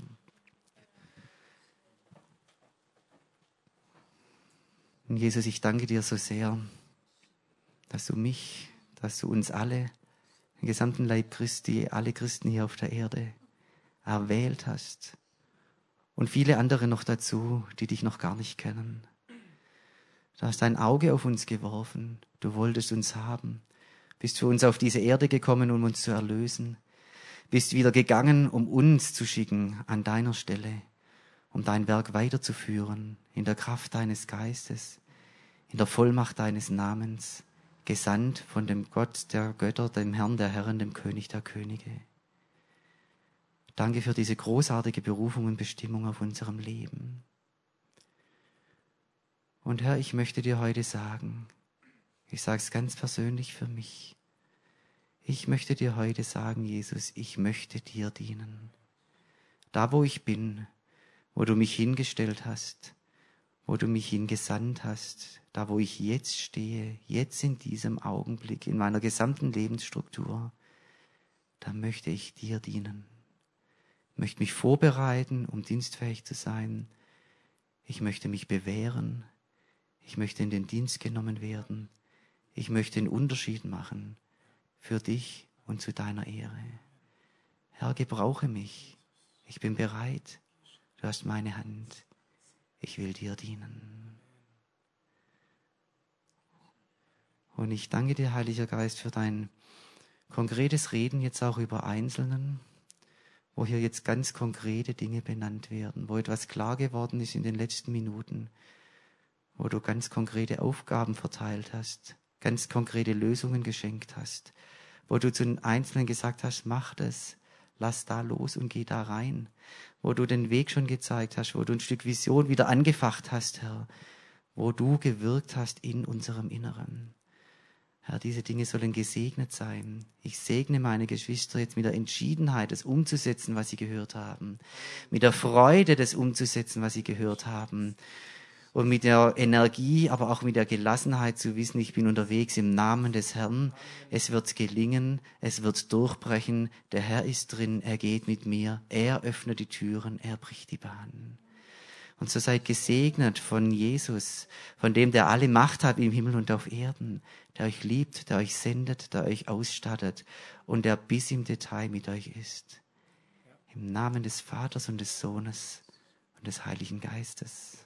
Und Jesus, ich danke dir so sehr, dass du mich, dass du uns alle, den gesamten Leib Christi, alle Christen hier auf der Erde erwählt hast. Und viele andere noch dazu, die dich noch gar nicht kennen. Du hast dein Auge auf uns geworfen. Du wolltest uns haben bist für uns auf diese Erde gekommen, um uns zu erlösen. bist wieder gegangen, um uns zu schicken an deiner Stelle, um dein Werk weiterzuführen in der Kraft deines Geistes, in der Vollmacht deines Namens, gesandt von dem Gott der Götter, dem Herrn der Herren, dem König der Könige. Danke für diese großartige Berufung und Bestimmung auf unserem Leben. Und Herr, ich möchte dir heute sagen, ich sage es ganz persönlich für mich, ich möchte dir heute sagen, Jesus, ich möchte dir dienen. Da, wo ich bin, wo du mich hingestellt hast, wo du mich hingesandt hast, da, wo ich jetzt stehe, jetzt in diesem Augenblick, in meiner gesamten Lebensstruktur, da möchte ich dir dienen. Ich möchte mich vorbereiten, um dienstfähig zu sein. Ich möchte mich bewähren. Ich möchte in den Dienst genommen werden. Ich möchte einen Unterschied machen für dich und zu deiner Ehre. Herr, gebrauche mich. Ich bin bereit. Du hast meine Hand. Ich will dir dienen. Und ich danke dir, Heiliger Geist, für dein konkretes Reden jetzt auch über Einzelnen, wo hier jetzt ganz konkrete Dinge benannt werden, wo etwas klar geworden ist in den letzten Minuten, wo du ganz konkrete Aufgaben verteilt hast, ganz konkrete Lösungen geschenkt hast, wo du zu den Einzelnen gesagt hast, mach das, lass da los und geh da rein, wo du den Weg schon gezeigt hast, wo du ein Stück Vision wieder angefacht hast, Herr, wo du gewirkt hast in unserem Inneren. Herr, diese Dinge sollen gesegnet sein. Ich segne meine Geschwister jetzt mit der Entschiedenheit, das umzusetzen, was sie gehört haben, mit der Freude, das umzusetzen, was sie gehört haben und mit der Energie, aber auch mit der Gelassenheit zu wissen, ich bin unterwegs im Namen des Herrn. Es wird gelingen, es wird durchbrechen. Der Herr ist drin, er geht mit mir, er öffnet die Türen, er bricht die Bahnen. Und so seid gesegnet von Jesus, von dem, der alle Macht hat im Himmel und auf Erden, der euch liebt, der euch sendet, der euch ausstattet und der bis im Detail mit euch ist. Im Namen des Vaters und des Sohnes und des Heiligen Geistes.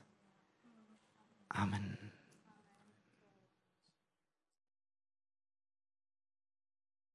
Amen.